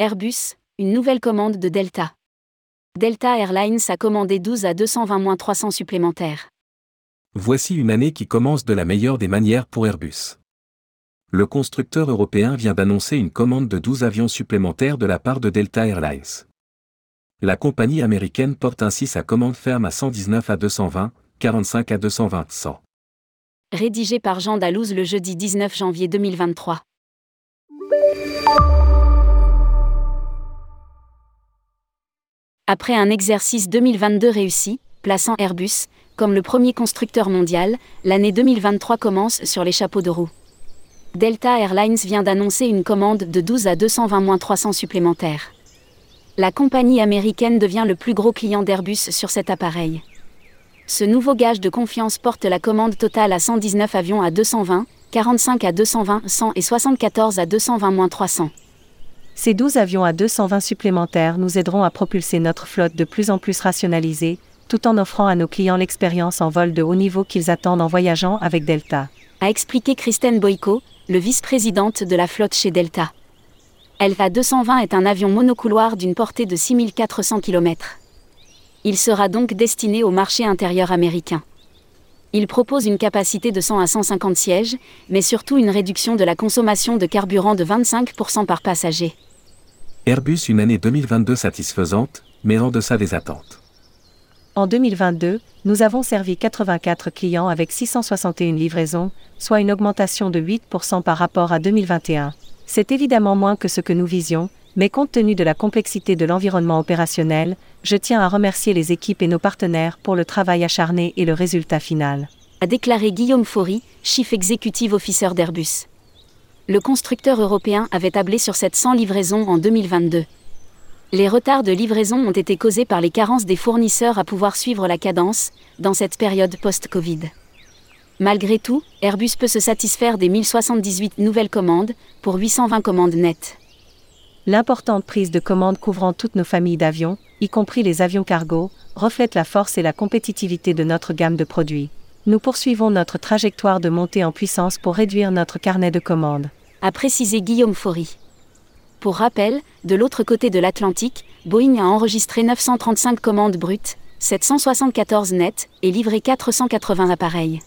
Airbus, une nouvelle commande de Delta. Delta Airlines a commandé 12 à 220-300 supplémentaires. Voici une année qui commence de la meilleure des manières pour Airbus. Le constructeur européen vient d'annoncer une commande de 12 avions supplémentaires de la part de Delta Airlines. La compagnie américaine porte ainsi sa commande ferme à 119 à 220, 45 à 220, 100. Rédigé par Jean Dalouse le jeudi 19 janvier 2023. Après un exercice 2022 réussi, plaçant Airbus comme le premier constructeur mondial, l'année 2023 commence sur les chapeaux de roue. Delta Airlines vient d'annoncer une commande de 12 à 220-300 supplémentaires. La compagnie américaine devient le plus gros client d'Airbus sur cet appareil. Ce nouveau gage de confiance porte la commande totale à 119 avions à 220, 45 à 220, 100 et 74 à 220-300. Ces 12 avions à 220 supplémentaires nous aideront à propulser notre flotte de plus en plus rationalisée, tout en offrant à nos clients l'expérience en vol de haut niveau qu'ils attendent en voyageant avec Delta. A expliqué Kristen Boyko, le vice-présidente de la flotte chez Delta. Elva 220 est un avion monocouloir d'une portée de 6400 km. Il sera donc destiné au marché intérieur américain. Il propose une capacité de 100 à 150 sièges, mais surtout une réduction de la consommation de carburant de 25% par passager. Airbus une année 2022 satisfaisante, mais en deçà des attentes. En 2022, nous avons servi 84 clients avec 661 livraisons, soit une augmentation de 8% par rapport à 2021. C'est évidemment moins que ce que nous visions, mais compte tenu de la complexité de l'environnement opérationnel, je tiens à remercier les équipes et nos partenaires pour le travail acharné et le résultat final. A déclaré Guillaume Faury, Chief Executive Officer d'Airbus le constructeur européen avait tablé sur 700 livraisons en 2022. Les retards de livraison ont été causés par les carences des fournisseurs à pouvoir suivre la cadence, dans cette période post-Covid. Malgré tout, Airbus peut se satisfaire des 1078 nouvelles commandes, pour 820 commandes nettes. L'importante prise de commandes couvrant toutes nos familles d'avions, y compris les avions cargo, reflète la force et la compétitivité de notre gamme de produits. Nous poursuivons notre trajectoire de montée en puissance pour réduire notre carnet de commandes a précisé Guillaume Faury. Pour rappel, de l'autre côté de l'Atlantique, Boeing a enregistré 935 commandes brutes, 774 nettes, et livré 480 appareils.